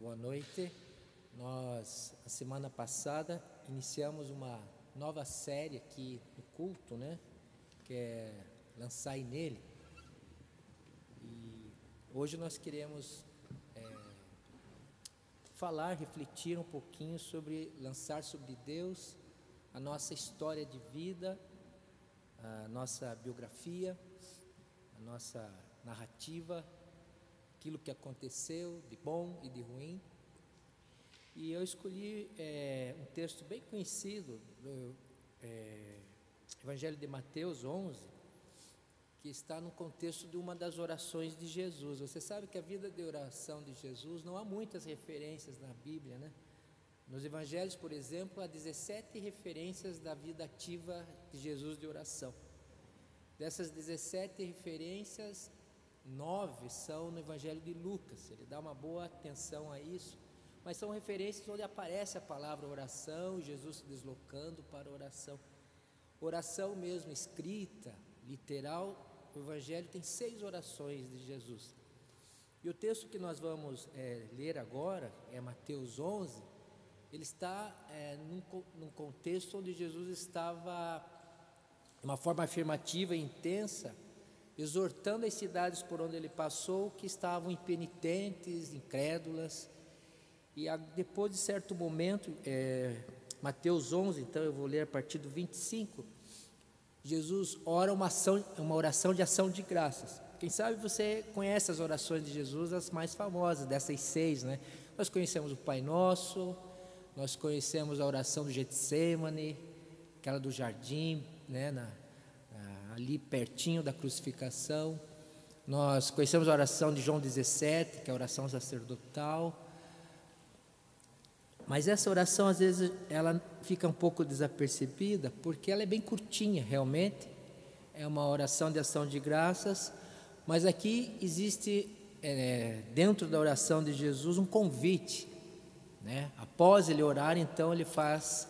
Boa noite. Nós, a semana passada, iniciamos uma nova série aqui no culto, né? Que é lançar nele. E hoje nós queremos é, falar, refletir um pouquinho sobre lançar sobre Deus, a nossa história de vida, a nossa biografia, a nossa narrativa, aquilo que aconteceu de bom e de ruim. E eu escolhi é, um texto bem conhecido do é, Evangelho de Mateus 11, que está no contexto de uma das orações de Jesus. Você sabe que a vida de oração de Jesus não há muitas referências na Bíblia, né? Nos evangelhos, por exemplo, há 17 referências da vida ativa de Jesus de oração. Dessas 17 referências, nove são no Evangelho de Lucas. Ele dá uma boa atenção a isso, mas são referências onde aparece a palavra oração, Jesus se deslocando para oração. Oração mesmo escrita, literal, o Evangelho tem seis orações de Jesus. E o texto que nós vamos é, ler agora é Mateus 11. Ele está é, num, num contexto onde Jesus estava, de uma forma afirmativa e intensa, exortando as cidades por onde ele passou que estavam impenitentes, incrédulas. E a, depois de certo momento, é, Mateus 11, então eu vou ler a partir do 25, Jesus ora uma, ação, uma oração de ação de graças. Quem sabe você conhece as orações de Jesus, as mais famosas, dessas seis, né? Nós conhecemos o Pai Nosso, nós conhecemos a oração do Getsemane, aquela do jardim, né? Na, ali pertinho da crucificação. Nós conhecemos a oração de João 17, que é a oração sacerdotal. Mas essa oração, às vezes, ela fica um pouco desapercebida, porque ela é bem curtinha, realmente. É uma oração de ação de graças, mas aqui existe, é, dentro da oração de Jesus, um convite. Né? Após ele orar, então, ele faz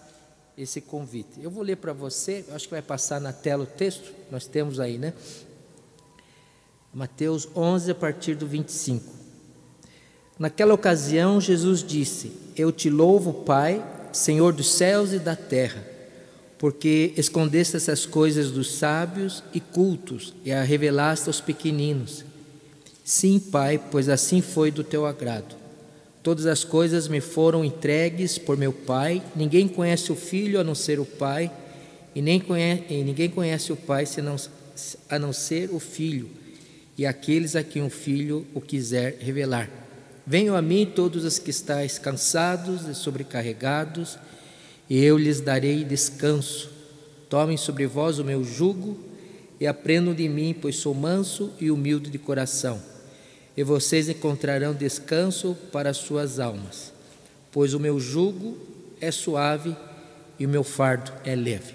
esse convite. Eu vou ler para você, acho que vai passar na tela o texto, nós temos aí, né? Mateus 11, a partir do 25. Naquela ocasião, Jesus disse: Eu te louvo, Pai, Senhor dos céus e da terra, porque escondeste essas coisas dos sábios e cultos e a revelaste aos pequeninos. Sim, Pai, pois assim foi do teu agrado. Todas as coisas me foram entregues por meu Pai. Ninguém conhece o Filho a não ser o Pai, e, nem conhece, e ninguém conhece o Pai senão, a não ser o Filho, e aqueles a quem o Filho o quiser revelar. Venham a mim todos os que estáis cansados e sobrecarregados, e eu lhes darei descanso. Tomem sobre vós o meu jugo e aprendam de mim, pois sou manso e humilde de coração e vocês encontrarão descanso para as suas almas, pois o meu jugo é suave e o meu fardo é leve.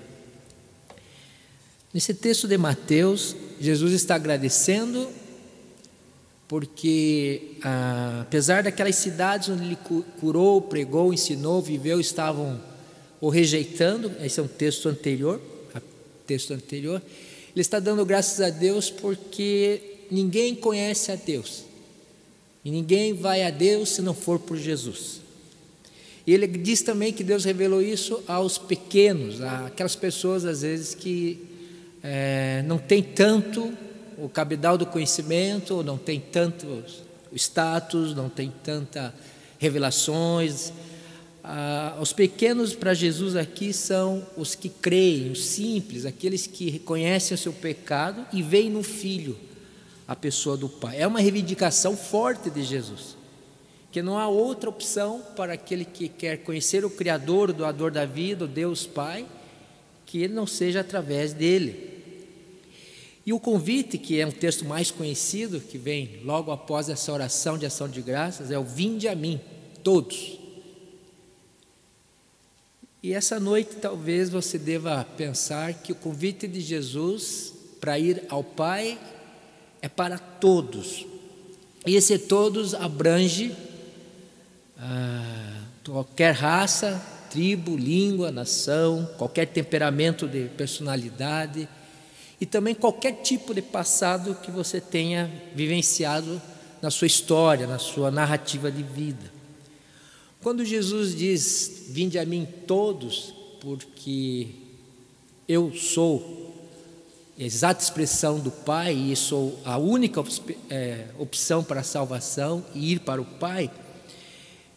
Nesse texto de Mateus, Jesus está agradecendo porque, ah, apesar daquelas cidades onde ele curou, pregou, ensinou, viveu, estavam o rejeitando, esse é um texto anterior, texto anterior, ele está dando graças a Deus porque ninguém conhece a Deus. E ninguém vai a Deus se não for por Jesus. E ele diz também que Deus revelou isso aos pequenos, aquelas pessoas às vezes que é, não tem tanto o cabedal do conhecimento, não tem tanto status, não tem tanta revelações. Ah, os pequenos para Jesus aqui são os que creem, os simples, aqueles que reconhecem o seu pecado e veem no Filho a pessoa do Pai. É uma reivindicação forte de Jesus, que não há outra opção para aquele que quer conhecer o Criador, o doador da vida, o Deus Pai, que ele não seja através dele. E o convite, que é um texto mais conhecido, que vem logo após essa oração de ação de graças, é o vinde a mim, todos. E essa noite talvez você deva pensar que o convite de Jesus para ir ao Pai é para todos. E esse todos abrange ah, qualquer raça, tribo, língua, nação, qualquer temperamento de personalidade e também qualquer tipo de passado que você tenha vivenciado na sua história, na sua narrativa de vida. Quando Jesus diz: Vinde a mim todos, porque eu sou exata expressão do Pai e sou a única é, opção para a salvação e ir para o Pai,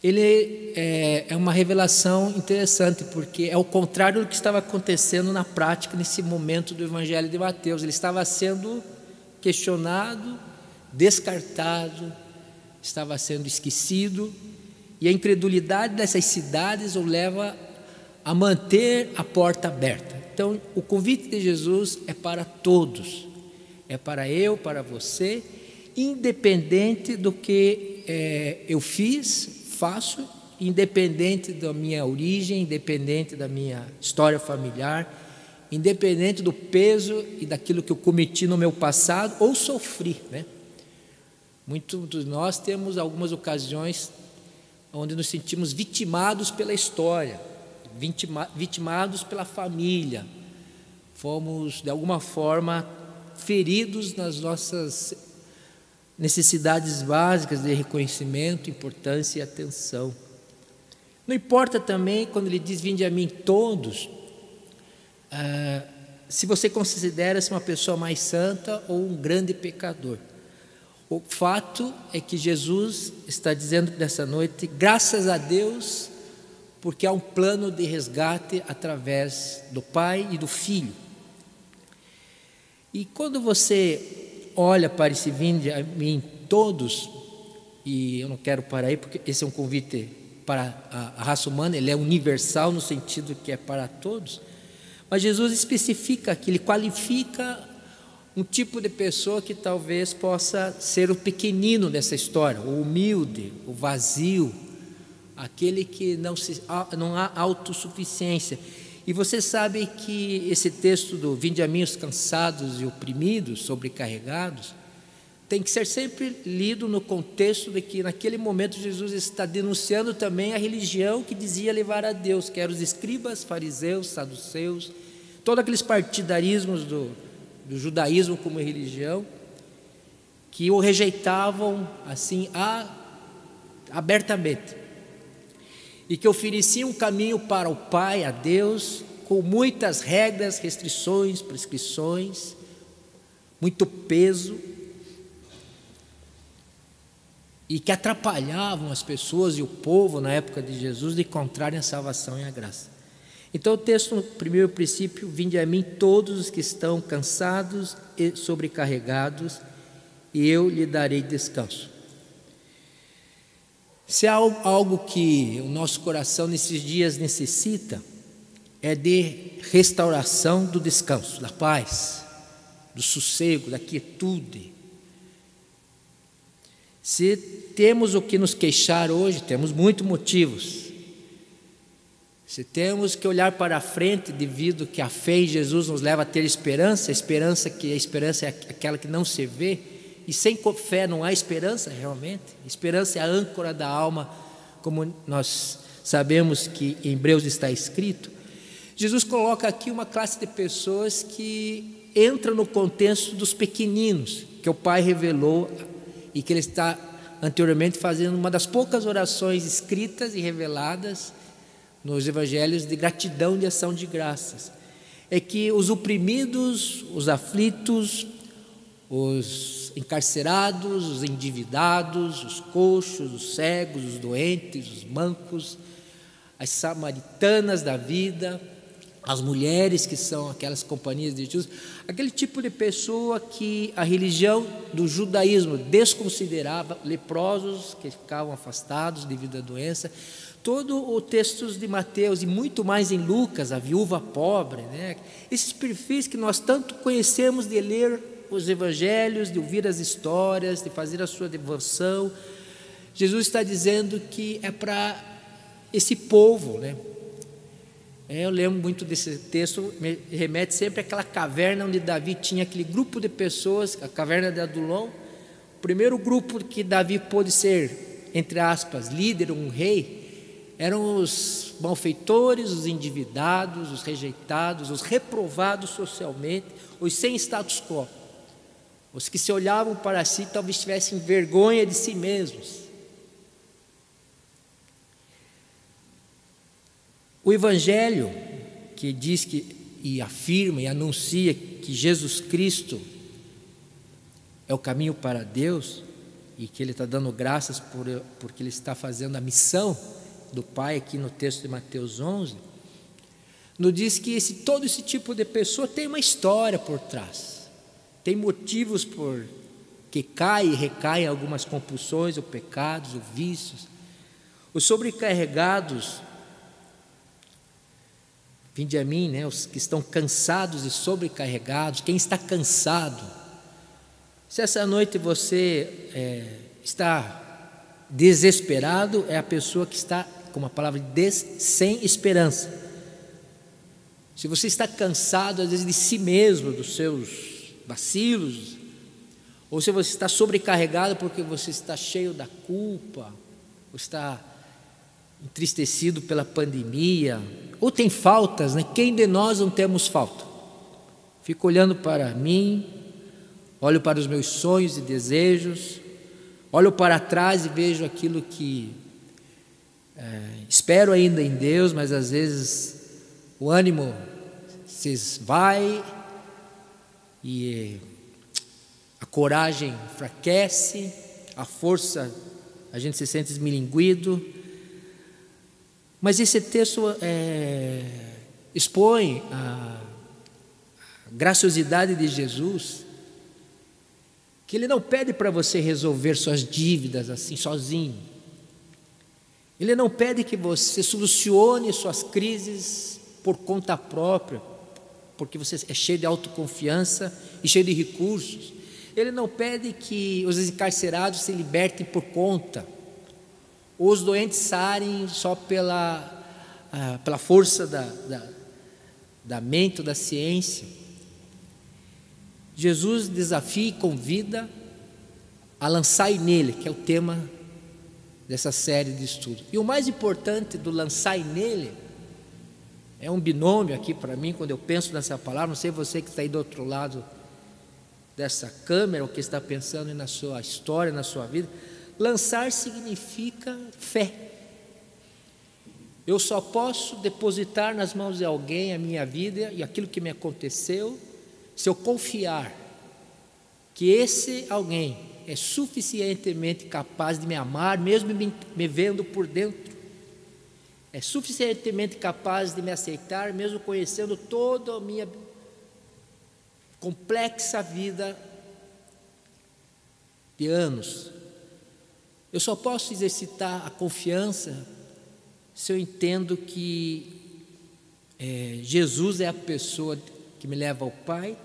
ele é, é, uma revelação interessante, porque é o contrário do que estava acontecendo na prática nesse momento do Evangelho de Mateus. Ele estava sendo questionado, descartado, estava sendo esquecido, e a incredulidade dessas cidades o leva a manter a porta aberta. Então, o convite de Jesus é para todos, é para eu, para você, independente do que é, eu fiz, faço, independente da minha origem, independente da minha história familiar, independente do peso e daquilo que eu cometi no meu passado ou sofri, né? Muitos de nós temos algumas ocasiões onde nos sentimos vitimados pela história, vitima, vitimados pela família, fomos de alguma forma feridos nas nossas necessidades básicas de reconhecimento, importância e atenção. Não importa também quando ele diz: Vinde a mim todos, ah, se você considera-se uma pessoa mais santa ou um grande pecador. O fato é que Jesus está dizendo nessa noite, graças a Deus, porque há um plano de resgate através do Pai e do Filho. E quando você olha para esse vinde a mim todos, e eu não quero parar aí, porque esse é um convite para a, raça humana, ele é universal no sentido que é para todos, mas Jesus especifica que ele qualifica um tipo de pessoa que talvez possa ser o pequenino dessa história, o humilde, o vazio, aquele que não, se, não há autossuficiência. E você sabe que esse texto do Vinde a mim os cansados e oprimidos, sobrecarregados, tem que ser sempre lido no contexto de que naquele momento Jesus está denunciando também a religião que dizia levar a Deus, que eram os escribas, fariseus, saduceus, todos aqueles partidarismos do, do judaísmo como religião, que o rejeitavam assim a, abertamente e que ofereciam um caminho para o Pai, a Deus, com muitas regras, restrições, prescrições, muito peso, e que atrapalhavam as pessoas e o povo na época de Jesus de encontrarem a salvação e a graça. Então, o texto, no primeiro princípio, vinde a mim todos os que estão cansados e sobrecarregados, e eu lhe darei descanso. Se há algo que o nosso coração nesses dias necessita, é de restauração do descanso, da paz, do sossego, da quietude. Se temos o que nos queixar hoje, temos muitos motivos. Se temos que olhar para a frente devido que a fé em Jesus nos leva a ter esperança, a esperança que a esperança é aquela que não se vê, e sem fé não há esperança realmente. Esperança é a âncora da alma, como nós sabemos que em Hebreus está escrito. Jesus coloca aqui uma classe de pessoas que entra no contexto dos pequeninos, que o Pai revelou e que ele está anteriormente fazendo uma das poucas orações escritas e reveladas nos evangelhos de gratidão de ação de graças. É que os oprimidos, os aflitos, os encarcerados, os endividados, os coxos, os cegos, os doentes, os mancos, as samaritanas da vida, as mulheres que são aquelas companhias de Jesus, aquele tipo de pessoa que a religião do judaísmo desconsiderava, leprosos que ficavam afastados devido à doença, todo o texto de Mateus e muito mais em Lucas, a viúva pobre, né? esses perfis que nós tanto conhecemos de ler os evangelhos, de ouvir as histórias, de fazer a sua devoção. Jesus está dizendo que é para esse povo, né? É, eu lembro muito desse texto, me remete sempre àquela caverna onde Davi tinha aquele grupo de pessoas, a caverna de Adulão. O primeiro grupo que Davi pôde ser, entre aspas, líder, um rei, eram os malfeitores, os endividados, os rejeitados, os reprovados socialmente, os sem status quo. Os que se olhavam para si talvez tivessem vergonha de si mesmos. O Evangelho, que diz que e afirma e anuncia que Jesus Cristo é o caminho para Deus e que Ele está dando graças por, porque Ele está fazendo a missão do Pai aqui no texto de Mateus 11, nos diz que esse, todo esse tipo de pessoa tem uma história por trás, tem motivos por que cai e recai algumas compulsões, ou pecados, ou vícios. Os sobrecarregados, vinde a mim, né, os que estão cansados e sobrecarregados, quem está cansado, se essa noite você é, está desesperado, é a pessoa que está, com a palavra des, sem esperança. Se você está cansado, às vezes, de si mesmo, dos seus vacilos, ou se você está sobrecarregado porque você está cheio da culpa, ou está entristecido pela pandemia, ou tem faltas, né? Quem de nós não temos falta? Fico olhando para mim, olho para os meus sonhos e desejos, olho para trás e vejo aquilo que é, espero ainda em Deus, mas às vezes o ânimo se vai e a coragem enfraquece, a força a gente se sente esmilinguido. Mas esse texto é, expõe a graciosidade de Jesus que Ele não pede para você resolver suas dívidas assim sozinho. Ele não pede que você solucione suas crises por conta própria, porque você é cheio de autoconfiança e cheio de recursos. Ele não pede que os encarcerados se libertem por conta, ou os doentes sarem só pela, ah, pela força da, da, da mente da ciência. Jesus desafia e convida a lançar nele, que é o tema dessa série de estudos. E o mais importante do lançar nele é um binômio aqui para mim, quando eu penso nessa palavra, não sei você que está aí do outro lado dessa câmera, ou que está pensando na sua história, na sua vida. Lançar significa fé. Eu só posso depositar nas mãos de alguém a minha vida e aquilo que me aconteceu se eu confiar que esse alguém é suficientemente capaz de me amar, mesmo me, me vendo por dentro, é suficientemente capaz de me aceitar, mesmo conhecendo toda a minha complexa vida de anos. Eu só posso exercitar a confiança se eu entendo que é, Jesus é a pessoa que me leva ao Pai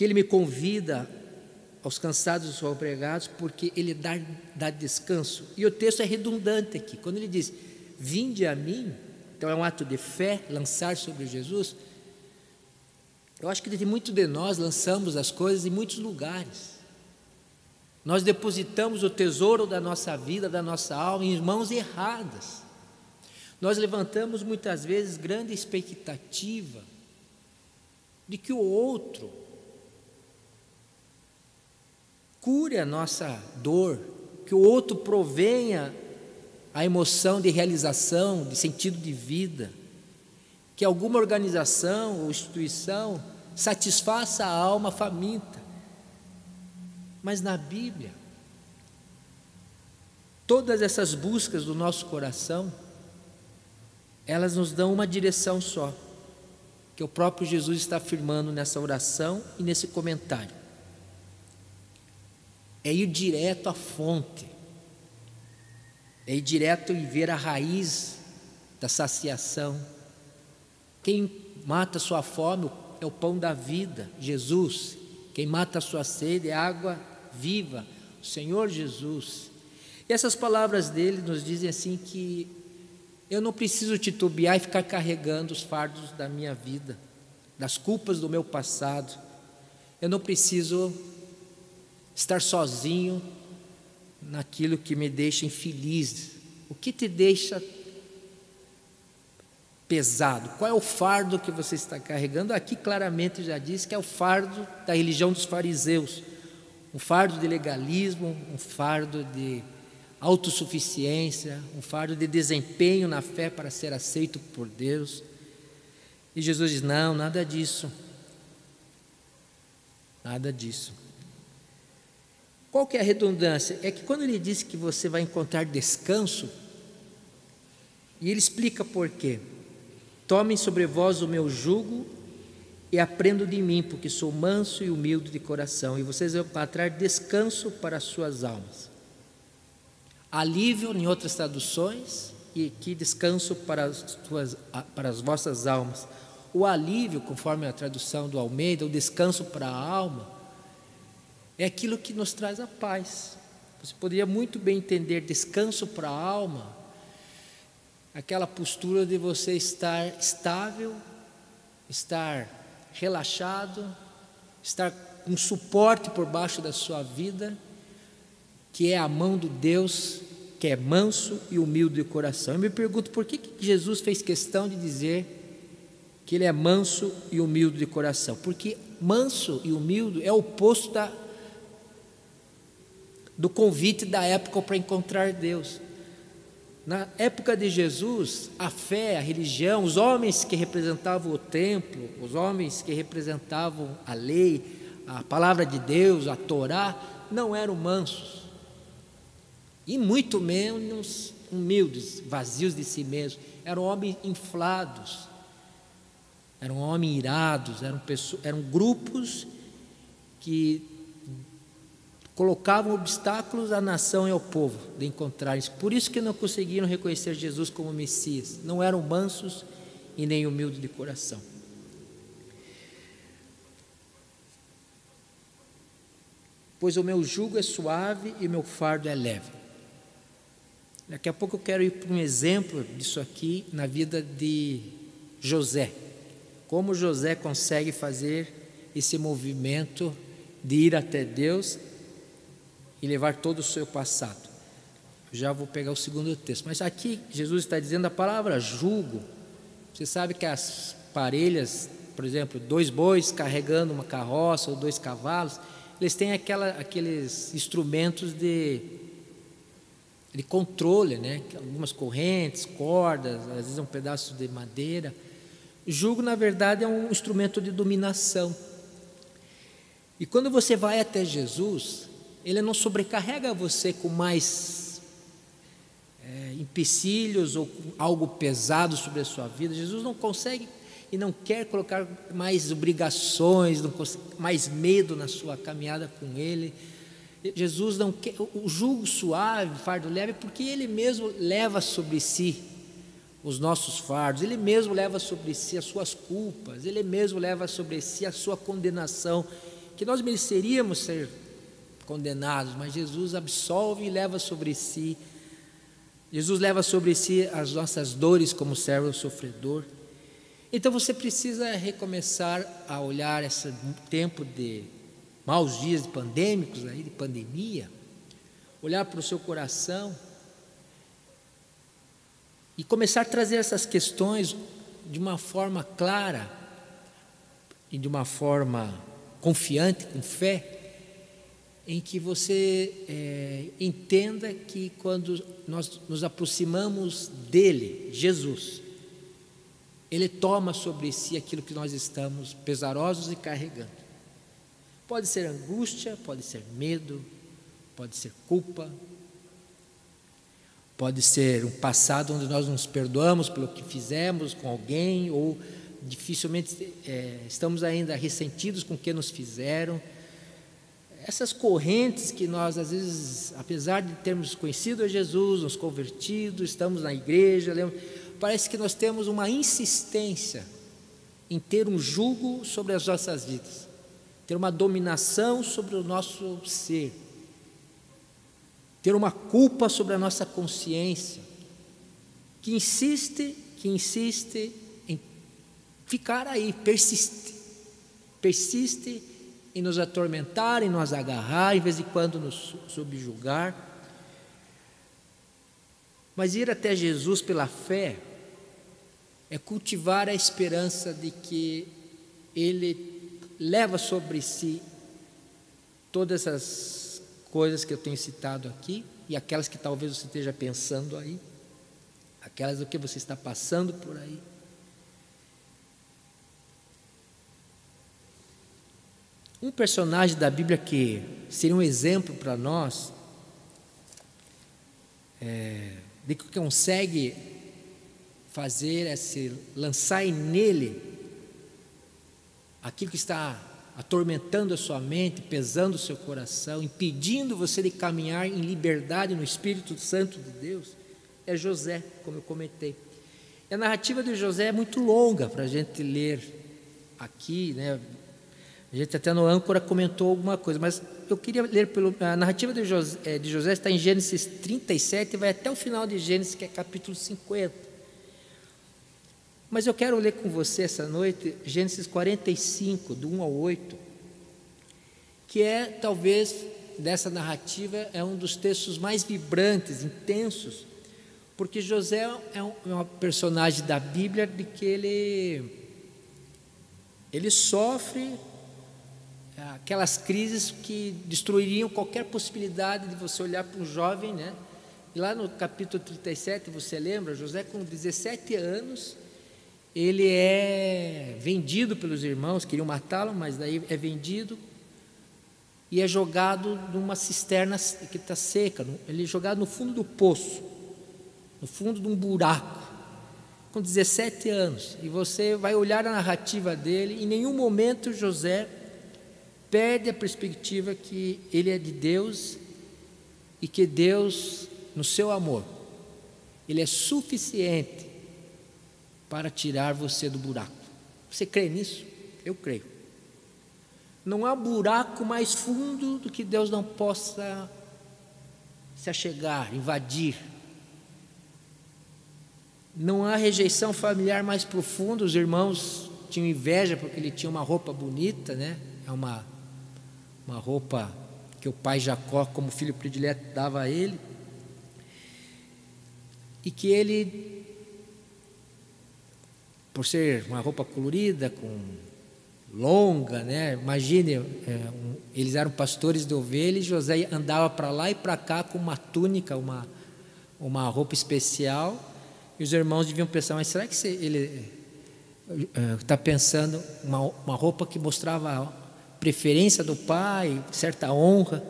que Ele me convida aos cansados e sobrecarregados, porque Ele dá, dá descanso. E o texto é redundante aqui. Quando ele diz, vinde a mim, então é um ato de fé, lançar sobre Jesus. Eu acho que de muito de nós lançamos as coisas em muitos lugares. Nós depositamos o tesouro da nossa vida, da nossa alma, em mãos erradas. Nós levantamos muitas vezes grande expectativa de que o outro cure a nossa dor, que o outro provenha a emoção de realização, de sentido de vida, que alguma organização ou instituição satisfaça a alma faminta. Mas na Bíblia, todas essas buscas do nosso coração, elas nos dão uma direção só, que o próprio Jesus está afirmando nessa oração e nesse comentário é ir direto à fonte, é ir direto e ver a raiz da saciação. Quem mata sua fome é o pão da vida, Jesus. Quem mata sua sede é água viva, o Senhor Jesus. E essas palavras dele nos dizem assim que eu não preciso titubear e ficar carregando os fardos da minha vida, das culpas do meu passado. Eu não preciso estar sozinho naquilo que me deixa infeliz. O que te deixa pesado? Qual é o fardo que você está carregando? Aqui claramente já diz que é o fardo da religião dos fariseus, um fardo de legalismo, um fardo de autossuficiência, um fardo de desempenho na fé para ser aceito por Deus. E Jesus diz: Não, nada disso. Nada disso. Qual que é a redundância? É que quando ele diz que você vai encontrar descanso, e ele explica por quê. Tomem sobre vós o meu jugo e aprendo de mim, porque sou manso e humilde de coração, e vocês vão encontrar descanso para as suas almas. Alívio em outras traduções, e aqui descanso para as, tuas, para as vossas almas. O alívio, conforme a tradução do Almeida, o descanso para a alma, é aquilo que nos traz a paz. Você poderia muito bem entender descanso para a alma, aquela postura de você estar estável, estar relaxado, estar com suporte por baixo da sua vida, que é a mão do Deus que é manso e humilde de coração. Eu me pergunto por que, que Jesus fez questão de dizer que ele é manso e humilde de coração? Porque manso e humilde é o oposto da, do convite da época para encontrar Deus. Na época de Jesus, a fé, a religião, os homens que representavam o templo, os homens que representavam a lei, a palavra de Deus, a Torá, não eram mansos. E muito menos humildes, vazios de si mesmos. Eram homens inflados, eram homens irados, eram, pessoas, eram grupos que colocavam obstáculos à nação e ao povo de encontrar isso. Por isso que não conseguiram reconhecer Jesus como Messias. Não eram mansos e nem humildes de coração. Pois o meu jugo é suave e o meu fardo é leve. Daqui a pouco eu quero ir para um exemplo disso aqui na vida de José. Como José consegue fazer esse movimento de ir até Deus e levar todo o seu passado. Já vou pegar o segundo texto. Mas aqui Jesus está dizendo a palavra julgo. Você sabe que as parelhas, por exemplo, dois bois carregando uma carroça ou dois cavalos, eles têm aquela, aqueles instrumentos de, de controle, né? algumas correntes, cordas, às vezes um pedaço de madeira. Jugo, na verdade, é um instrumento de dominação. E quando você vai até Jesus, ele não sobrecarrega você com mais é, empecilhos ou algo pesado sobre a sua vida. Jesus não consegue e não quer colocar mais obrigações, consegue, mais medo na sua caminhada com Ele. Jesus não quer o jugo suave, fardo leve, porque Ele mesmo leva sobre si os nossos fardos, Ele mesmo leva sobre si as suas culpas, Ele mesmo leva sobre si a sua condenação, que nós mereceríamos ser condenados, mas Jesus absolve e leva sobre si. Jesus leva sobre si as nossas dores como servo sofredor. Então você precisa recomeçar a olhar esse tempo de maus dias pandêmicos aí, de pandemia, olhar para o seu coração e começar a trazer essas questões de uma forma clara e de uma forma confiante, com fé, em que você é, entenda que quando nós nos aproximamos dele, Jesus, ele toma sobre si aquilo que nós estamos pesarosos e carregando. Pode ser angústia, pode ser medo, pode ser culpa, pode ser um passado onde nós nos perdoamos pelo que fizemos com alguém ou dificilmente é, estamos ainda ressentidos com o que nos fizeram essas correntes que nós, às vezes, apesar de termos conhecido a Jesus, nos convertido, estamos na igreja, parece que nós temos uma insistência em ter um jugo sobre as nossas vidas, ter uma dominação sobre o nosso ser, ter uma culpa sobre a nossa consciência, que insiste, que insiste em ficar aí, persiste, persiste em nos atormentar, em nos agarrar, em vez de quando nos subjugar. Mas ir até Jesus pela fé é cultivar a esperança de que Ele leva sobre si todas as coisas que eu tenho citado aqui e aquelas que talvez você esteja pensando aí, aquelas do que você está passando por aí. Um personagem da Bíblia que seria um exemplo para nós, é, de que consegue fazer é se lançar nele aquilo que está atormentando a sua mente, pesando o seu coração, impedindo você de caminhar em liberdade no Espírito Santo de Deus, é José, como eu comentei. E a narrativa de José é muito longa para a gente ler aqui, né? A gente até no âncora comentou alguma coisa, mas eu queria ler pelo, a narrativa de José, eh, de José está em Gênesis 37 e vai até o final de Gênesis, que é capítulo 50. Mas eu quero ler com você essa noite Gênesis 45, do 1 ao 8, que é talvez dessa narrativa é um dos textos mais vibrantes, intensos, porque José é um, é um personagem da Bíblia de que ele ele sofre aquelas crises que destruiriam qualquer possibilidade de você olhar para um jovem, né? E lá no capítulo 37, você lembra, José com 17 anos, ele é vendido pelos irmãos, queriam matá-lo, mas daí é vendido e é jogado numa cisterna que está seca, ele é jogado no fundo do poço, no fundo de um buraco, com 17 anos. E você vai olhar a narrativa dele, em nenhum momento José perde a perspectiva que ele é de Deus e que Deus, no seu amor, ele é suficiente para tirar você do buraco. Você crê nisso? Eu creio. Não há buraco mais fundo do que Deus não possa se achegar, invadir. Não há rejeição familiar mais profunda. Os irmãos tinham inveja porque ele tinha uma roupa bonita, né? É uma, uma roupa que o pai Jacó, como filho predileto, dava a ele. E que ele por ser uma roupa colorida, com longa, né? Imagine, é, um, eles eram pastores de ovelhas, José andava para lá e para cá com uma túnica, uma, uma roupa especial, e os irmãos deviam pensar, mas será que ele está é, pensando uma, uma roupa que mostrava preferência do pai, certa honra,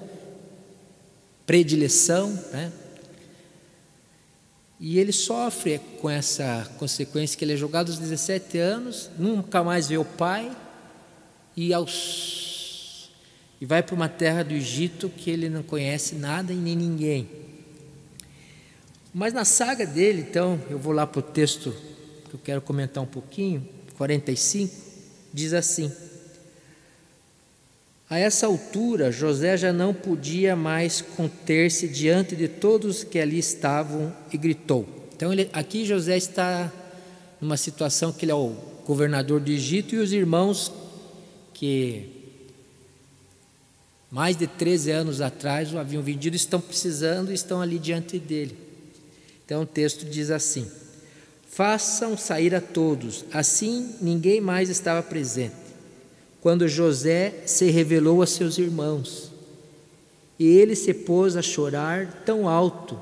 predileção, né? E ele sofre com essa consequência que ele é jogado aos 17 anos, nunca mais vê o pai e aos e vai para uma terra do Egito que ele não conhece nada e nem ninguém. Mas na saga dele, então, eu vou lá para o texto que eu quero comentar um pouquinho, 45, diz assim: a essa altura, José já não podia mais conter-se diante de todos que ali estavam e gritou. Então, ele, aqui José está numa situação que ele é o governador do Egito e os irmãos que mais de 13 anos atrás o haviam vendido estão precisando e estão ali diante dele. Então o texto diz assim: Façam sair a todos. Assim ninguém mais estava presente quando José se revelou a seus irmãos. E ele se pôs a chorar tão alto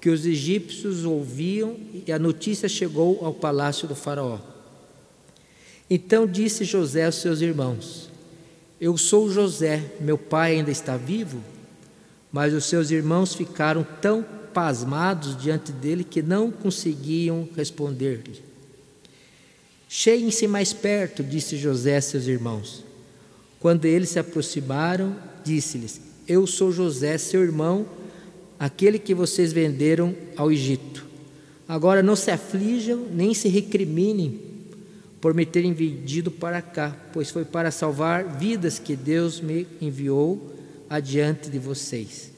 que os egípcios ouviam e a notícia chegou ao palácio do Faraó. Então disse José aos seus irmãos: Eu sou José, meu pai ainda está vivo? Mas os seus irmãos ficaram tão pasmados diante dele que não conseguiam responder-lhe. Cheguem-se mais perto, disse José a seus irmãos. Quando eles se aproximaram, disse-lhes: Eu sou José, seu irmão, aquele que vocês venderam ao Egito. Agora não se aflijam, nem se recriminem por me terem vendido para cá, pois foi para salvar vidas que Deus me enviou adiante de vocês.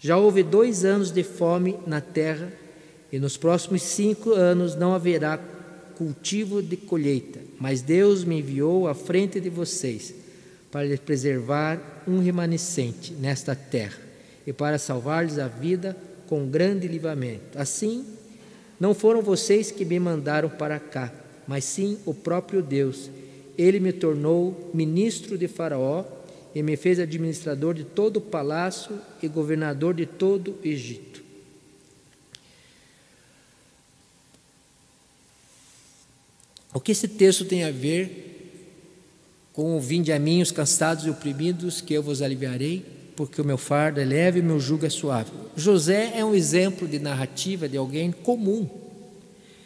Já houve dois anos de fome na terra, e nos próximos cinco anos não haverá cultivo de colheita, mas Deus me enviou à frente de vocês para preservar um remanescente nesta terra e para salvar-lhes a vida com grande livramento. Assim, não foram vocês que me mandaram para cá, mas sim o próprio Deus. Ele me tornou ministro de Faraó e me fez administrador de todo o palácio e governador de todo o Egito. O que esse texto tem a ver com o vinde a mim os cansados e oprimidos, que eu vos aliviarei, porque o meu fardo é leve e o meu jugo é suave. José é um exemplo de narrativa de alguém comum.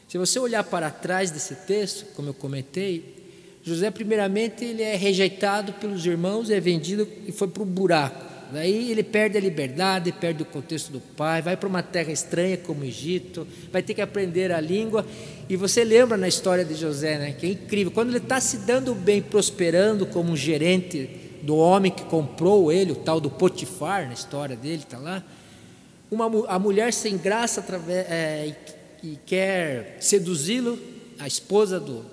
Se você olhar para trás desse texto, como eu comentei, José, primeiramente, ele é rejeitado pelos irmãos, é vendido e foi para o buraco. Daí ele perde a liberdade, perde o contexto do pai, vai para uma terra estranha como o Egito, vai ter que aprender a língua. E você lembra na história de José, né, que é incrível, quando ele está se dando bem, prosperando como um gerente do homem que comprou ele, o tal do Potifar, na história dele, está lá. Uma, a mulher sem graça através, é, e quer seduzi-lo, a esposa do.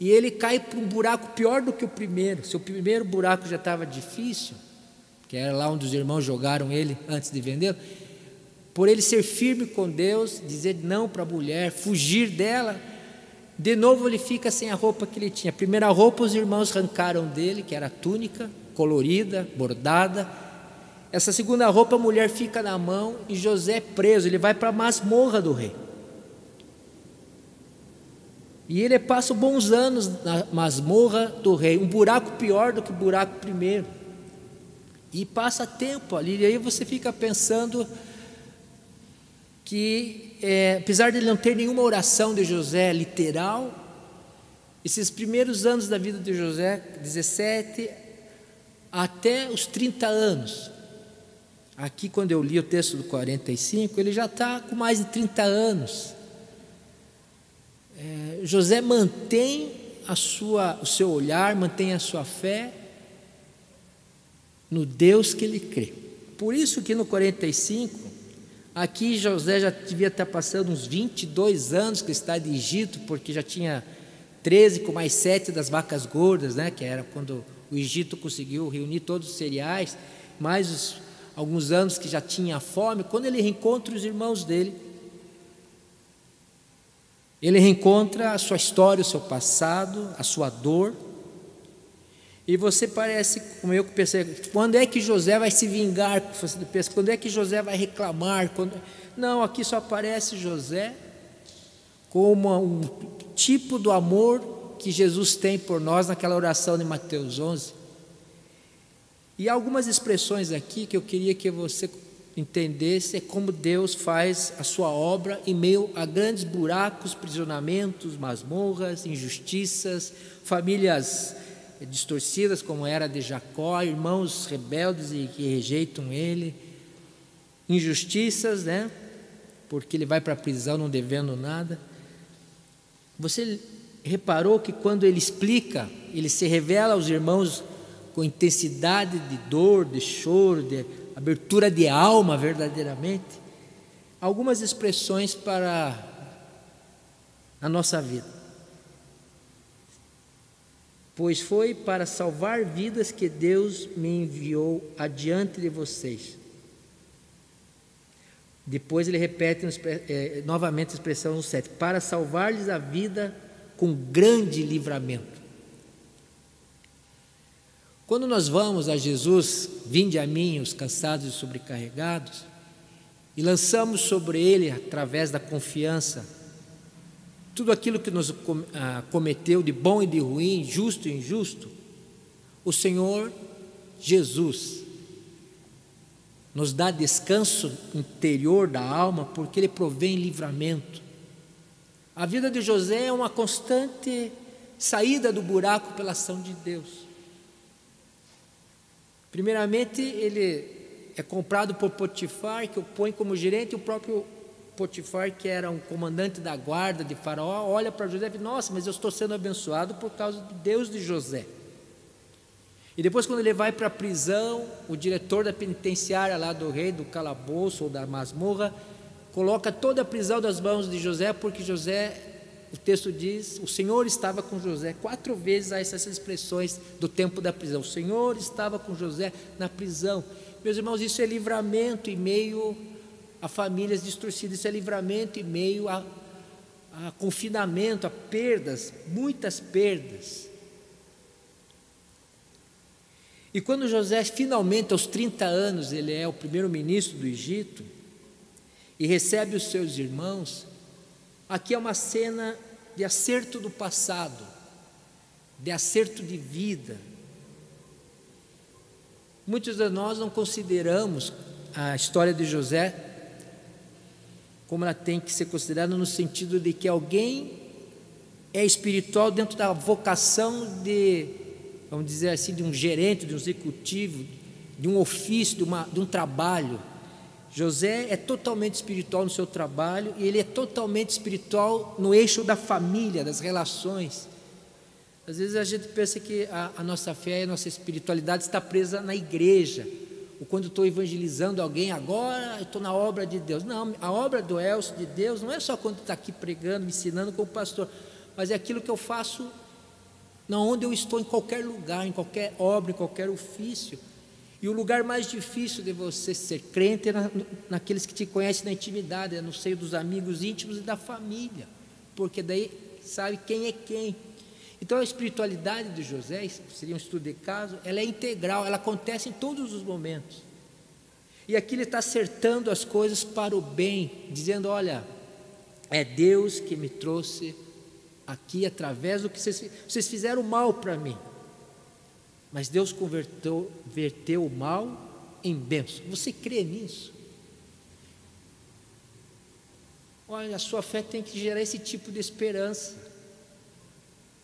E ele cai para um buraco pior do que o primeiro. Se o primeiro buraco já estava difícil, que era lá onde os irmãos jogaram ele antes de vendê-lo, por ele ser firme com Deus, dizer não para a mulher, fugir dela, de novo ele fica sem a roupa que ele tinha. A primeira roupa os irmãos arrancaram dele, que era a túnica, colorida, bordada. Essa segunda roupa a mulher fica na mão e José é preso, ele vai para a masmorra do rei. E ele passa bons anos na masmorra do rei, um buraco pior do que o buraco primeiro. E passa tempo ali, e aí você fica pensando que, é, apesar de ele não ter nenhuma oração de José literal, esses primeiros anos da vida de José, 17 até os 30 anos, aqui quando eu li o texto do 45, ele já está com mais de 30 anos. É, José mantém a sua, o seu olhar, mantém a sua fé no Deus que ele crê. Por isso que no 45, aqui José já devia estar passando uns 22 anos que está de Egito, porque já tinha 13 com mais 7 das vacas gordas, né, que era quando o Egito conseguiu reunir todos os cereais, mais os, alguns anos que já tinha fome, quando ele reencontra os irmãos dele, ele reencontra a sua história, o seu passado, a sua dor, e você parece, como eu que pensei, quando é que José vai se vingar? Quando é que José vai reclamar? Quando... Não, aqui só aparece José como um tipo do amor que Jesus tem por nós naquela oração de Mateus 11. E algumas expressões aqui que eu queria que você entendesse é como Deus faz a sua obra em meio a grandes buracos, prisionamentos, masmorras, injustiças, famílias distorcidas, como era de Jacó, irmãos rebeldes e que rejeitam ele, injustiças, né? Porque ele vai para a prisão não devendo nada. Você reparou que quando ele explica, ele se revela aos irmãos com intensidade de dor, de choro, de abertura de alma verdadeiramente, algumas expressões para a nossa vida pois foi para salvar vidas que Deus me enviou adiante de vocês. Depois ele repete é, novamente a expressão no 7: para salvar-lhes a vida com grande livramento. Quando nós vamos a Jesus, vinde a mim os cansados e sobrecarregados, e lançamos sobre ele, através da confiança, tudo aquilo que nos ah, cometeu de bom e de ruim, justo e injusto, o Senhor Jesus nos dá descanso interior da alma, porque Ele provém livramento. A vida de José é uma constante saída do buraco pela ação de Deus. Primeiramente, ele é comprado por Potifar, que o põe como gerente, e o próprio Potifar, que era um comandante da guarda de Faraó, olha para José e diz: Nossa, mas eu estou sendo abençoado por causa de Deus de José. E depois, quando ele vai para a prisão, o diretor da penitenciária lá do rei, do calabouço ou da masmorra, coloca toda a prisão das mãos de José, porque José, o texto diz, o Senhor estava com José. Quatro vezes há essas expressões do tempo da prisão. O Senhor estava com José na prisão. Meus irmãos, isso é livramento em meio a famílias distorcidas. Isso é livramento em meio a, a confinamento, a perdas, muitas perdas. E quando José, finalmente, aos 30 anos, ele é o primeiro-ministro do Egito e recebe os seus irmãos, aqui é uma cena de acerto do passado, de acerto de vida. Muitos de nós não consideramos a história de José como ela tem que ser considerada no sentido de que alguém é espiritual dentro da vocação de, vamos dizer assim, de um gerente, de um executivo, de um ofício, de, uma, de um trabalho. José é totalmente espiritual no seu trabalho e ele é totalmente espiritual no eixo da família, das relações. Às vezes a gente pensa que a, a nossa fé, a nossa espiritualidade está presa na igreja, ou quando estou evangelizando alguém, agora eu estou na obra de Deus. Não, a obra do Elcio de Deus não é só quando está aqui pregando, me ensinando como pastor, mas é aquilo que eu faço na onde eu estou, em qualquer lugar, em qualquer obra, em qualquer ofício. E o lugar mais difícil de você ser crente é na, naqueles que te conhecem na intimidade, é no seio dos amigos íntimos e da família, porque daí sabe quem é quem. Então a espiritualidade de José, seria um estudo de caso, ela é integral, ela acontece em todos os momentos. E aqui ele está acertando as coisas para o bem, dizendo: olha, é Deus que me trouxe aqui através do que vocês, vocês fizeram mal para mim. Mas Deus converteu, verteu o mal em bênção. Você crê nisso? Olha, a sua fé tem que gerar esse tipo de esperança.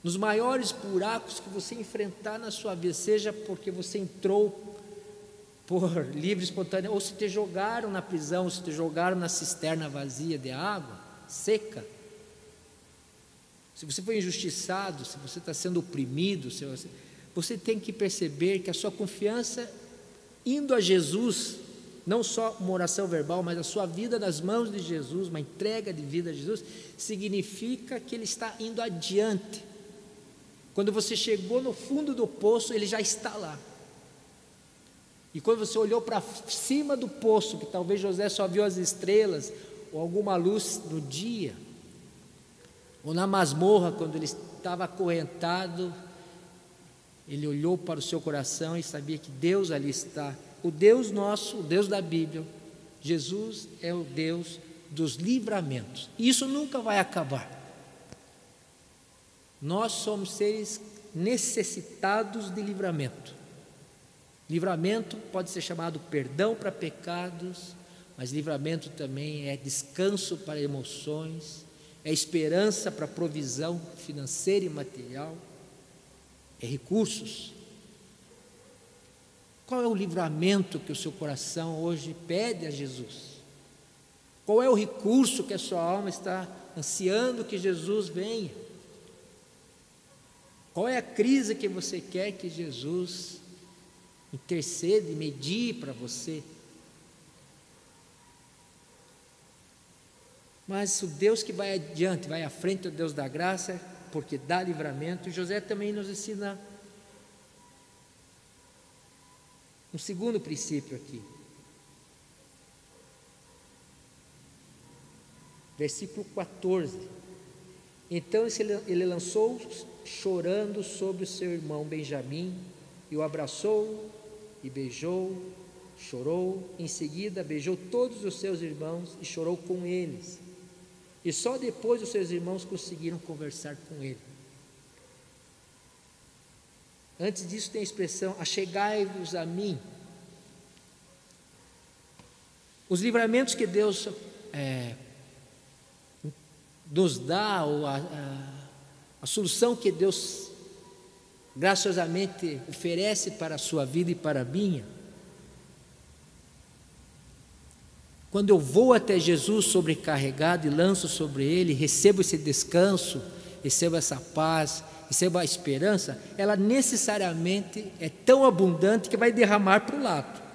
Nos maiores buracos que você enfrentar na sua vida, seja porque você entrou por livre espontâneo, ou se te jogaram na prisão, ou se te jogaram na cisterna vazia de água, seca. Se você foi injustiçado, se você está sendo oprimido, se você, você tem que perceber que a sua confiança indo a Jesus, não só uma oração verbal, mas a sua vida nas mãos de Jesus, uma entrega de vida a Jesus, significa que Ele está indo adiante. Quando você chegou no fundo do poço, Ele já está lá. E quando você olhou para cima do poço, que talvez José só viu as estrelas, ou alguma luz no dia, ou na masmorra, quando ele estava acorrentado, ele olhou para o seu coração e sabia que Deus ali está. O Deus nosso, o Deus da Bíblia, Jesus é o Deus dos livramentos. E isso nunca vai acabar. Nós somos seres necessitados de livramento. Livramento pode ser chamado perdão para pecados, mas livramento também é descanso para emoções, é esperança para provisão financeira e material é recursos. Qual é o livramento que o seu coração hoje pede a Jesus? Qual é o recurso que a sua alma está ansiando que Jesus venha? Qual é a crise que você quer que Jesus interceda e medie para você? Mas o Deus que vai adiante, vai à frente, o Deus da graça, porque dá livramento. José também nos ensina um segundo princípio aqui. Versículo 14. Então ele lançou chorando sobre o seu irmão Benjamim e o abraçou e beijou, chorou. Em seguida, beijou todos os seus irmãos e chorou com eles. E só depois os seus irmãos conseguiram conversar com ele. Antes disso tem a expressão: achegai-vos a mim. Os livramentos que Deus é, nos dá, ou a, a, a solução que Deus graciosamente oferece para a sua vida e para a minha, Quando eu vou até Jesus sobrecarregado e lanço sobre ele, recebo esse descanso, recebo essa paz, recebo a esperança, ela necessariamente é tão abundante que vai derramar para o lado.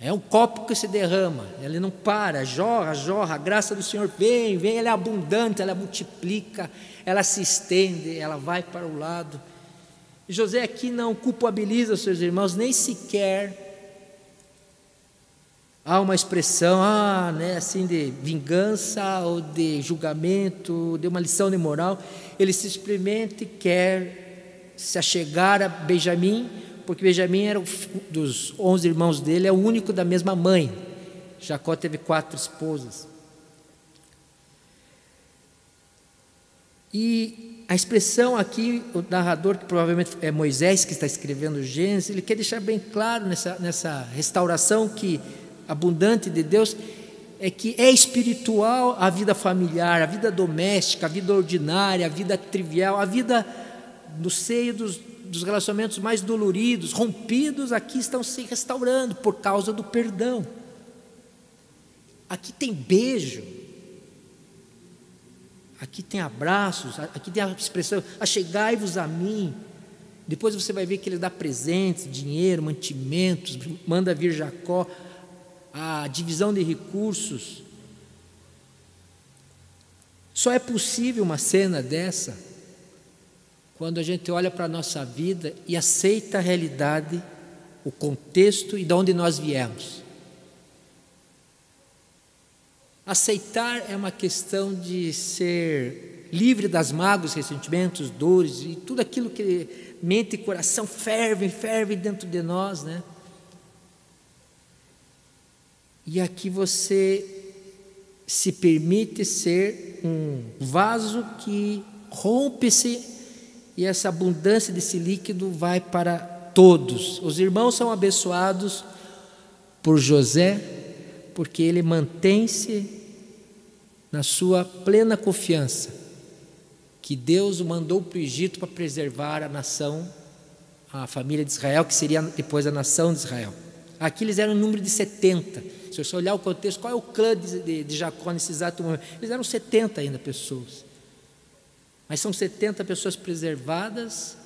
É um copo que se derrama, ele não para, jorra, jorra, a graça do Senhor vem, vem, ela é abundante, ela multiplica, ela se estende, ela vai para o lado. E José aqui não culpabiliza os seus irmãos, nem sequer há uma expressão, ah, né, assim, de vingança ou de julgamento, de uma lição de moral, ele simplesmente quer se achegar a Benjamim, porque Benjamim era dos onze irmãos dele, é o único da mesma mãe. Jacó teve quatro esposas. E a expressão aqui, o narrador, que provavelmente é Moisés que está escrevendo o Gênesis, ele quer deixar bem claro nessa, nessa restauração que abundante de Deus é que é espiritual a vida familiar, a vida doméstica, a vida ordinária, a vida trivial, a vida no seio dos, dos relacionamentos mais doloridos, rompidos, aqui estão se restaurando por causa do perdão. Aqui tem beijo, aqui tem abraços, aqui tem a expressão: achegai-vos a mim. Depois você vai ver que ele dá presentes, dinheiro, mantimentos, manda vir Jacó, a divisão de recursos. Só é possível uma cena dessa quando a gente olha para a nossa vida e aceita a realidade, o contexto e de onde nós viemos. Aceitar é uma questão de ser livre das mágoas, ressentimentos, dores e tudo aquilo que mente e coração ferve, ferve dentro de nós, né? E aqui você se permite ser um vaso que rompe-se e essa abundância desse líquido vai para todos. Os irmãos são abençoados por José, porque ele mantém-se na sua plena confiança que Deus o mandou para o Egito para preservar a nação, a família de Israel, que seria depois a nação de Israel. Aqui eles eram um número de 70. Se você olhar o contexto, qual é o clã de, de, de Jacó nesse exato momento? Eles eram 70 ainda pessoas. Mas são 70 pessoas preservadas.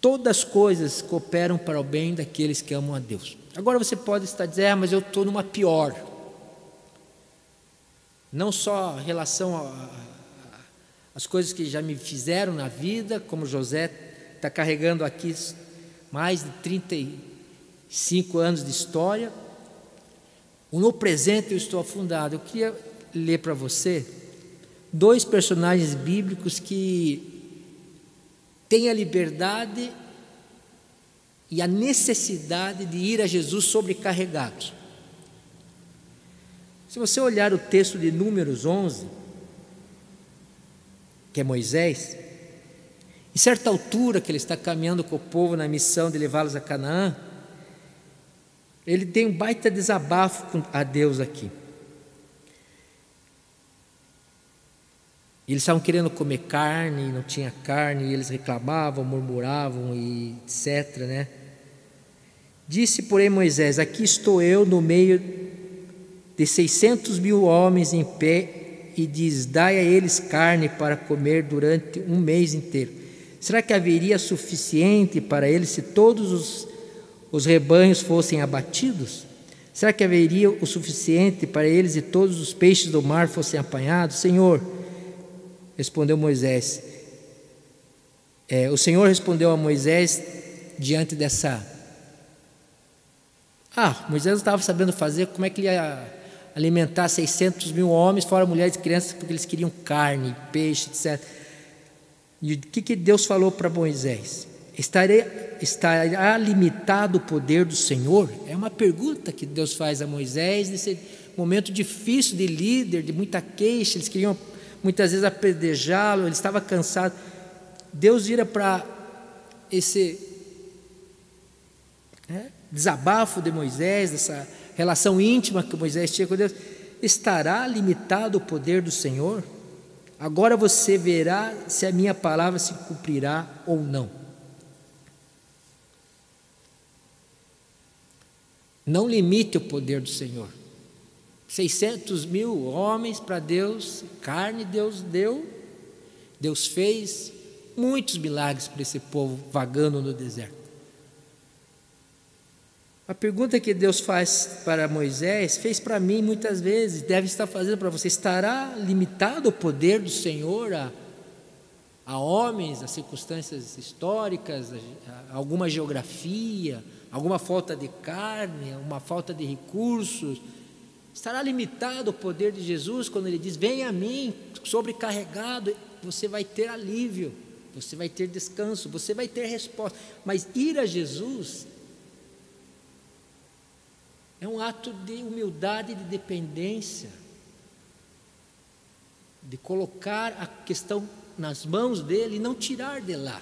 Todas as coisas cooperam para o bem daqueles que amam a Deus. Agora você pode estar dizendo, ah, mas eu estou numa pior não só em relação às coisas que já me fizeram na vida, como José está carregando aqui mais de 35 anos de história. No presente eu estou afundado. Eu queria ler para você dois personagens bíblicos que têm a liberdade e a necessidade de ir a Jesus sobrecarregados. Se você olhar o texto de Números 11, que é Moisés, em certa altura que ele está caminhando com o povo na missão de levá-los a Canaã, ele tem um baita desabafo a Deus aqui. Eles estavam querendo comer carne, não tinha carne, e eles reclamavam, murmuravam e etc. Né? Disse, porém, Moisés: Aqui estou eu no meio de seiscentos mil homens em pé e diz: Dai a eles carne para comer durante um mês inteiro. Será que haveria suficiente para eles se todos os, os rebanhos fossem abatidos? Será que haveria o suficiente para eles e todos os peixes do mar fossem apanhados? Senhor, respondeu Moisés. É, o Senhor respondeu a Moisés diante dessa. Ah, Moisés não estava sabendo fazer, como é que ele ia alimentar 600 mil homens, fora mulheres e crianças, porque eles queriam carne, peixe, etc. E o que, que Deus falou para Moisés? Estarei, estará limitado o poder do Senhor? É uma pergunta que Deus faz a Moisés nesse momento difícil de líder, de muita queixa, eles queriam muitas vezes apedrejá-lo, ele estava cansado. Deus vira para esse é, desabafo de Moisés, dessa relação íntima que Moisés tinha com Deus, estará limitado o poder do Senhor? Agora você verá se a minha palavra se cumprirá ou não. Não limite o poder do Senhor. 600 mil homens para Deus, carne Deus deu, Deus fez muitos milagres para esse povo vagando no deserto. A pergunta que Deus faz para Moisés, fez para mim muitas vezes, deve estar fazendo para você: estará limitado o poder do Senhor a, a homens, a circunstâncias históricas, a, a alguma geografia, alguma falta de carne, uma falta de recursos? Estará limitado o poder de Jesus quando ele diz: Venha a mim, sobrecarregado, você vai ter alívio. você vai ter descanso, você vai ter resposta. Mas ir a Jesus é um ato de humildade e de dependência, de colocar a questão nas mãos dele e não tirar de lá.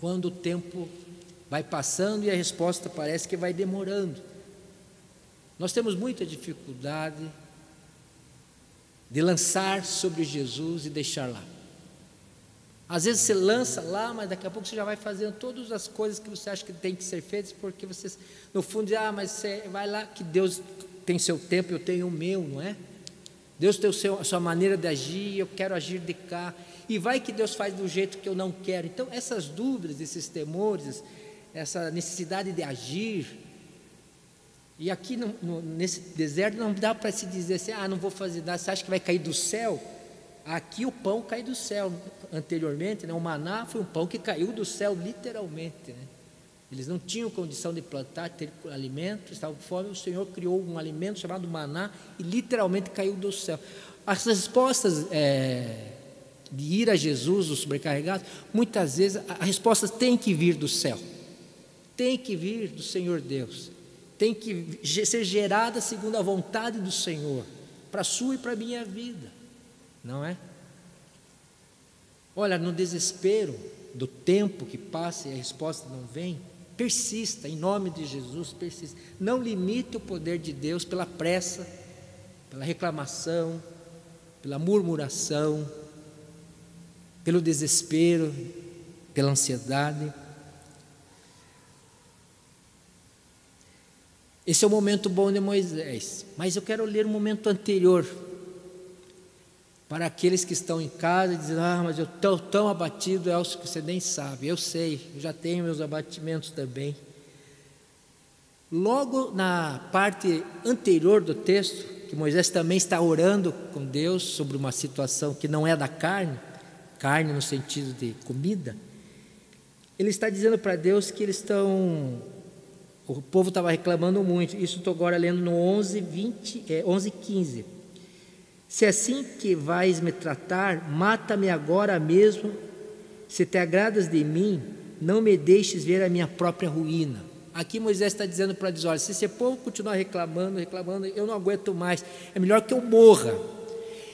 Quando o tempo vai passando e a resposta parece que vai demorando. Nós temos muita dificuldade de lançar sobre Jesus e deixar lá. Às vezes você lança lá, mas daqui a pouco você já vai fazendo todas as coisas que você acha que tem que ser feitas, porque você, no fundo, diz, ah, mas você vai lá, que Deus tem seu tempo, eu tenho o meu, não é? Deus tem seu, a sua maneira de agir, eu quero agir de cá. E vai que Deus faz do jeito que eu não quero. Então, essas dúvidas, esses temores, essa necessidade de agir. E aqui no, no, nesse deserto não dá para se dizer assim, ah, não vou fazer nada, você acha que vai cair do céu? Aqui o pão cai do céu. Anteriormente, né, o maná foi um pão que caiu do céu, literalmente. Né? Eles não tinham condição de plantar, ter alimento, estavam fome. O Senhor criou um alimento chamado maná e literalmente caiu do céu. As respostas é, de ir a Jesus, os sobrecarregados, muitas vezes a resposta tem que vir do céu, tem que vir do Senhor Deus, tem que ser gerada segundo a vontade do Senhor, para a sua e para a minha vida não é? Olha, no desespero do tempo que passa e a resposta não vem, persista, em nome de Jesus, persista. Não limite o poder de Deus pela pressa, pela reclamação, pela murmuração, pelo desespero, pela ansiedade. Esse é o momento bom de Moisés, mas eu quero ler o momento anterior, para aqueles que estão em casa dizem, ah, mas eu estou tão abatido, é que você nem sabe. Eu sei, eu já tenho meus abatimentos também. Logo na parte anterior do texto, que Moisés também está orando com Deus sobre uma situação que não é da carne, carne no sentido de comida, ele está dizendo para Deus que eles estão. O povo estava reclamando muito. Isso estou agora lendo no 11, 20, é, 11, 15. Se é assim que vais me tratar, mata-me agora mesmo. Se te agradas de mim, não me deixes ver a minha própria ruína. Aqui Moisés está dizendo para eles: olha, se esse povo continuar reclamando, reclamando, eu não aguento mais, é melhor que eu morra.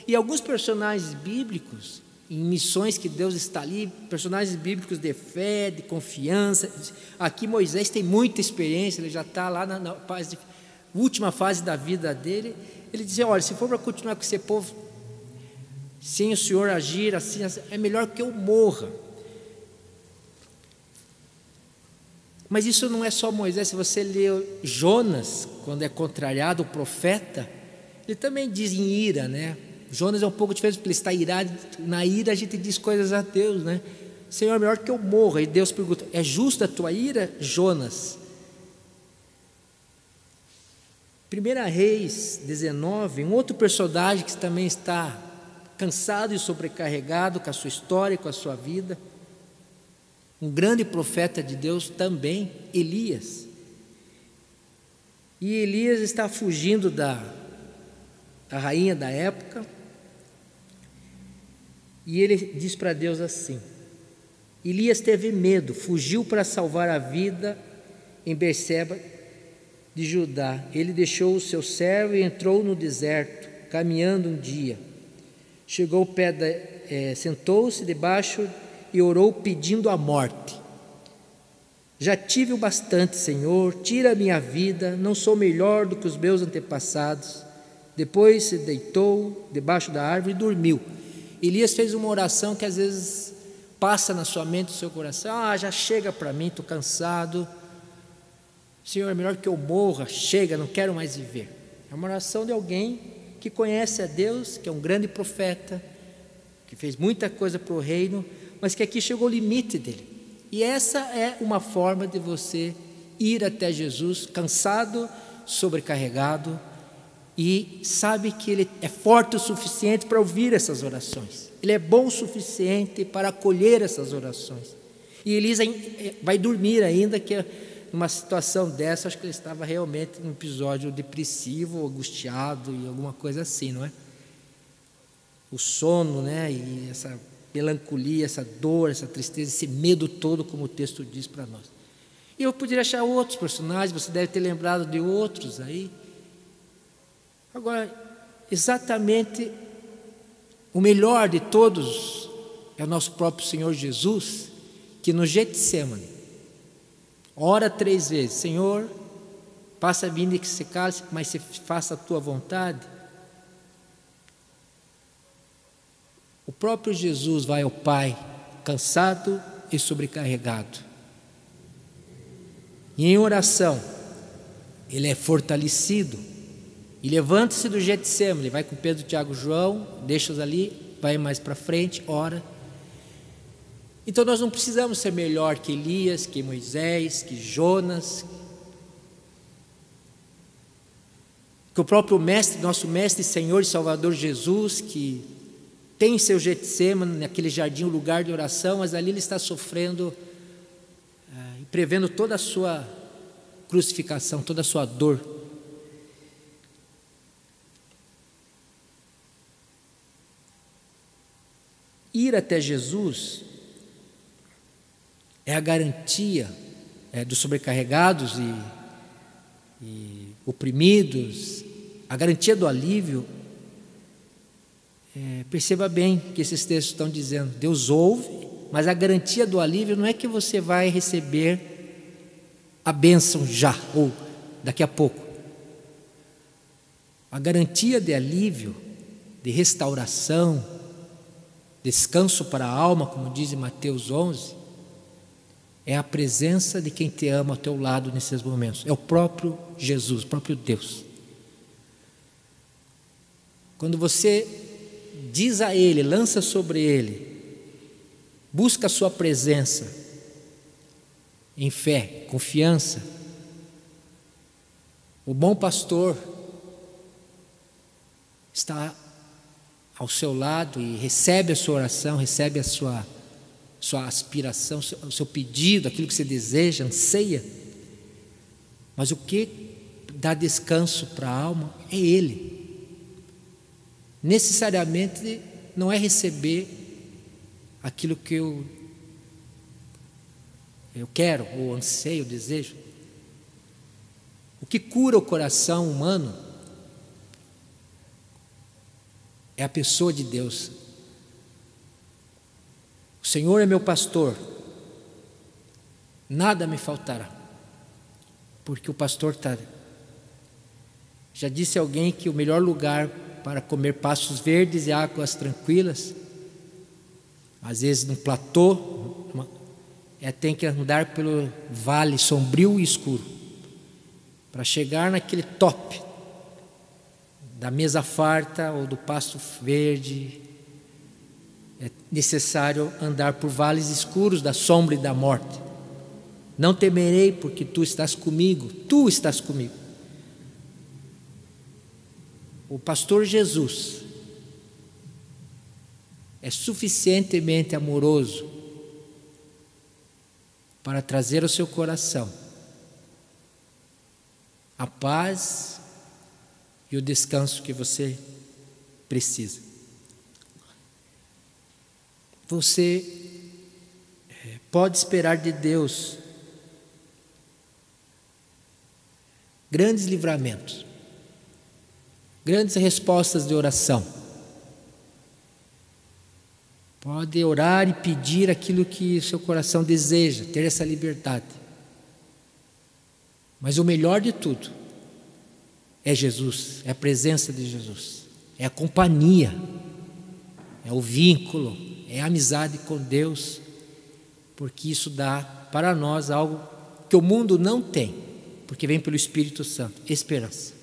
E alguns personagens bíblicos, em missões que Deus está ali, personagens bíblicos de fé, de confiança. Aqui Moisés tem muita experiência, ele já está lá na, na fase, última fase da vida dele, ele dizia: Olha, se for para continuar com esse povo, sem o Senhor agir assim, assim, é melhor que eu morra. Mas isso não é só Moisés, se você lê Jonas, quando é contrariado o profeta, ele também diz em ira, né? Jonas é um pouco diferente, porque ele está irado, na ira a gente diz coisas a Deus, né? Senhor, é melhor que eu morra. E Deus pergunta: É justa a tua ira, Jonas? 1 Reis 19, um outro personagem que também está cansado e sobrecarregado com a sua história, com a sua vida. Um grande profeta de Deus também, Elias. E Elias está fugindo da, da rainha da época. E ele diz para Deus assim: Elias teve medo, fugiu para salvar a vida em Berseba de Judá. Ele deixou o seu servo e entrou no deserto, caminhando um dia. Chegou ao pé da, é, sentou-se debaixo e orou pedindo a morte. Já tive o bastante, Senhor, tira a minha vida, não sou melhor do que os meus antepassados. Depois se deitou debaixo da árvore e dormiu. Elias fez uma oração que às vezes passa na sua mente, no seu coração: Ah, já chega para mim, estou cansado Senhor, é melhor que eu morra, chega, não quero mais viver. É uma oração de alguém que conhece a Deus, que é um grande profeta, que fez muita coisa para o reino, mas que aqui chegou o limite dele. E essa é uma forma de você ir até Jesus cansado, sobrecarregado e sabe que ele é forte o suficiente para ouvir essas orações. Ele é bom o suficiente para acolher essas orações. E Elisa eh, vai dormir ainda que numa situação dessa, acho que ele estava realmente num episódio depressivo, angustiado e alguma coisa assim, não é? O sono, né? E essa melancolia, essa dor, essa tristeza, esse medo todo, como o texto diz para nós. E eu poderia achar outros personagens, você deve ter lembrado de outros aí. Agora, exatamente o melhor de todos é o nosso próprio Senhor Jesus, que no Getsemane, ora três vezes, Senhor, passa a vinda que se cálice, mas se faça a tua vontade. O próprio Jesus vai ao Pai, cansado e sobrecarregado. E em oração, ele é fortalecido. E levanta-se do Getsemane, vai com Pedro, Tiago, João, deixa-os ali, vai mais para frente, ora. Então nós não precisamos ser melhor que Elias, que Moisés, que Jonas, que o próprio mestre, nosso mestre, Senhor e Salvador Jesus, que tem seu Getsemane, naquele jardim, um lugar de oração, mas ali ele está sofrendo ah, e prevendo toda a sua crucificação, toda a sua dor. Ir até Jesus é a garantia é, dos sobrecarregados e, e, oprimidos, a garantia do alívio. É, perceba bem que esses textos estão dizendo: Deus ouve, mas a garantia do alívio não é que você vai receber a bênção já ou daqui a pouco. A garantia de alívio, de restauração, descanso para a alma, como diz em Mateus 11, é a presença de quem te ama ao teu lado nesses momentos. É o próprio Jesus, o próprio Deus. Quando você diz a Ele, lança sobre Ele, busca a Sua presença, em fé, confiança, o bom pastor está ao seu lado e recebe a sua oração, recebe a sua sua aspiração, o seu pedido, aquilo que você deseja, anseia. Mas o que dá descanso para a alma é Ele. Necessariamente não é receber aquilo que eu, eu quero, ou anseio, desejo. O que cura o coração humano é a pessoa de Deus, o Senhor é meu pastor, nada me faltará, porque o pastor está. Já disse alguém que o melhor lugar para comer pastos verdes e águas tranquilas, às vezes num platô, é tem que andar pelo vale sombrio e escuro, para chegar naquele top da mesa farta ou do pasto verde, é necessário andar por vales escuros da sombra e da morte. Não temerei, porque tu estás comigo, tu estás comigo. O pastor Jesus é suficientemente amoroso para trazer ao seu coração a paz e o descanso que você precisa você é, pode esperar de Deus grandes livramentos, grandes respostas de oração. Pode orar e pedir aquilo que seu coração deseja, ter essa liberdade. Mas o melhor de tudo é Jesus, é a presença de Jesus, é a companhia, é o vínculo, é amizade com Deus, porque isso dá para nós algo que o mundo não tem, porque vem pelo Espírito Santo esperança.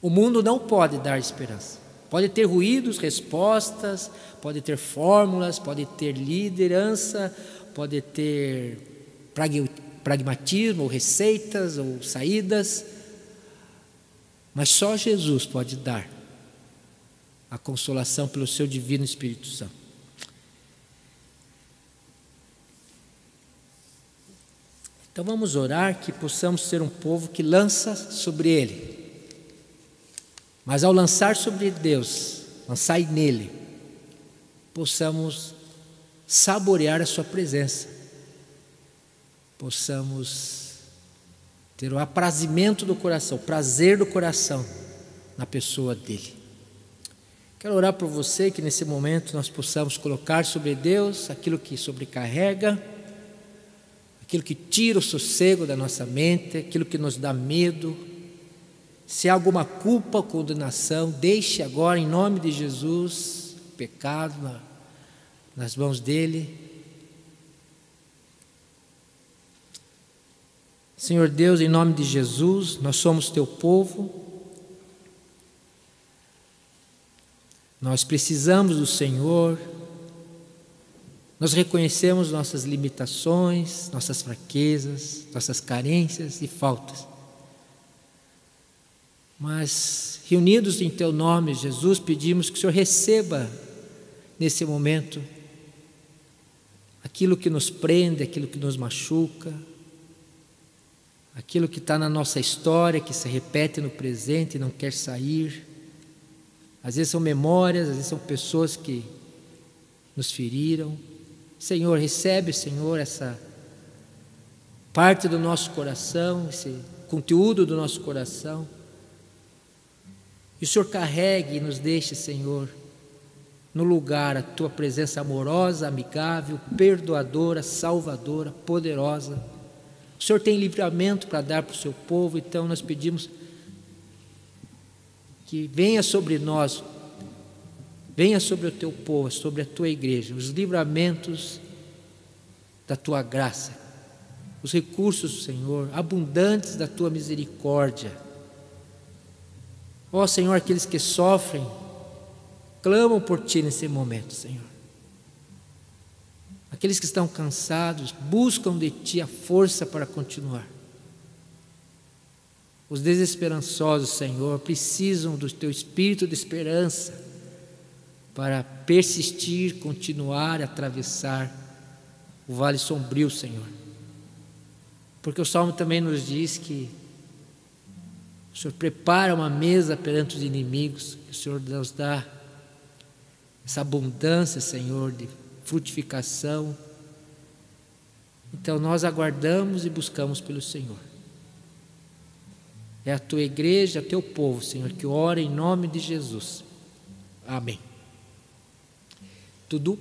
O mundo não pode dar esperança. Pode ter ruídos, respostas, pode ter fórmulas, pode ter liderança, pode ter pragmatismo, ou receitas, ou saídas, mas só Jesus pode dar a consolação pelo seu divino Espírito Santo. Então vamos orar que possamos ser um povo que lança sobre Ele. Mas ao lançar sobre Deus, lançai nele, possamos saborear a Sua presença, possamos ter o aprazimento do coração, o prazer do coração na pessoa dele. Quero orar por você que nesse momento nós possamos colocar sobre Deus aquilo que sobrecarrega, aquilo que tira o sossego da nossa mente, aquilo que nos dá medo. Se há alguma culpa condenação, deixe agora, em nome de Jesus, pecado nas mãos dele. Senhor Deus, em nome de Jesus, nós somos teu povo. Nós precisamos do Senhor. Nós reconhecemos nossas limitações, nossas fraquezas, nossas carências e faltas. Mas, reunidos em Teu nome, Jesus, pedimos que o Senhor receba nesse momento aquilo que nos prende, aquilo que nos machuca, aquilo que está na nossa história, que se repete no presente e não quer sair. Às vezes são memórias, às vezes são pessoas que nos feriram. Senhor, recebe, Senhor, essa parte do nosso coração, esse conteúdo do nosso coração. E o Senhor carregue e nos deixe, Senhor, no lugar a tua presença amorosa, amigável, perdoadora, salvadora, poderosa. O Senhor tem livramento para dar para o seu povo, então nós pedimos que venha sobre nós, venha sobre o teu povo, sobre a tua igreja, os livramentos da tua graça, os recursos, Senhor, abundantes da tua misericórdia. Ó Senhor, aqueles que sofrem, clamam por Ti nesse momento, Senhor. Aqueles que estão cansados, buscam de Ti a força para continuar. Os desesperançosos, Senhor, precisam do Teu espírito de esperança para persistir, continuar, atravessar o vale sombrio, Senhor. Porque o Salmo também nos diz que o Senhor prepara uma mesa perante os inimigos, o Senhor nos dá essa abundância, Senhor, de frutificação. Então nós aguardamos e buscamos pelo Senhor. É a tua igreja, teu povo, Senhor, que ora em nome de Jesus. Amém. Tudo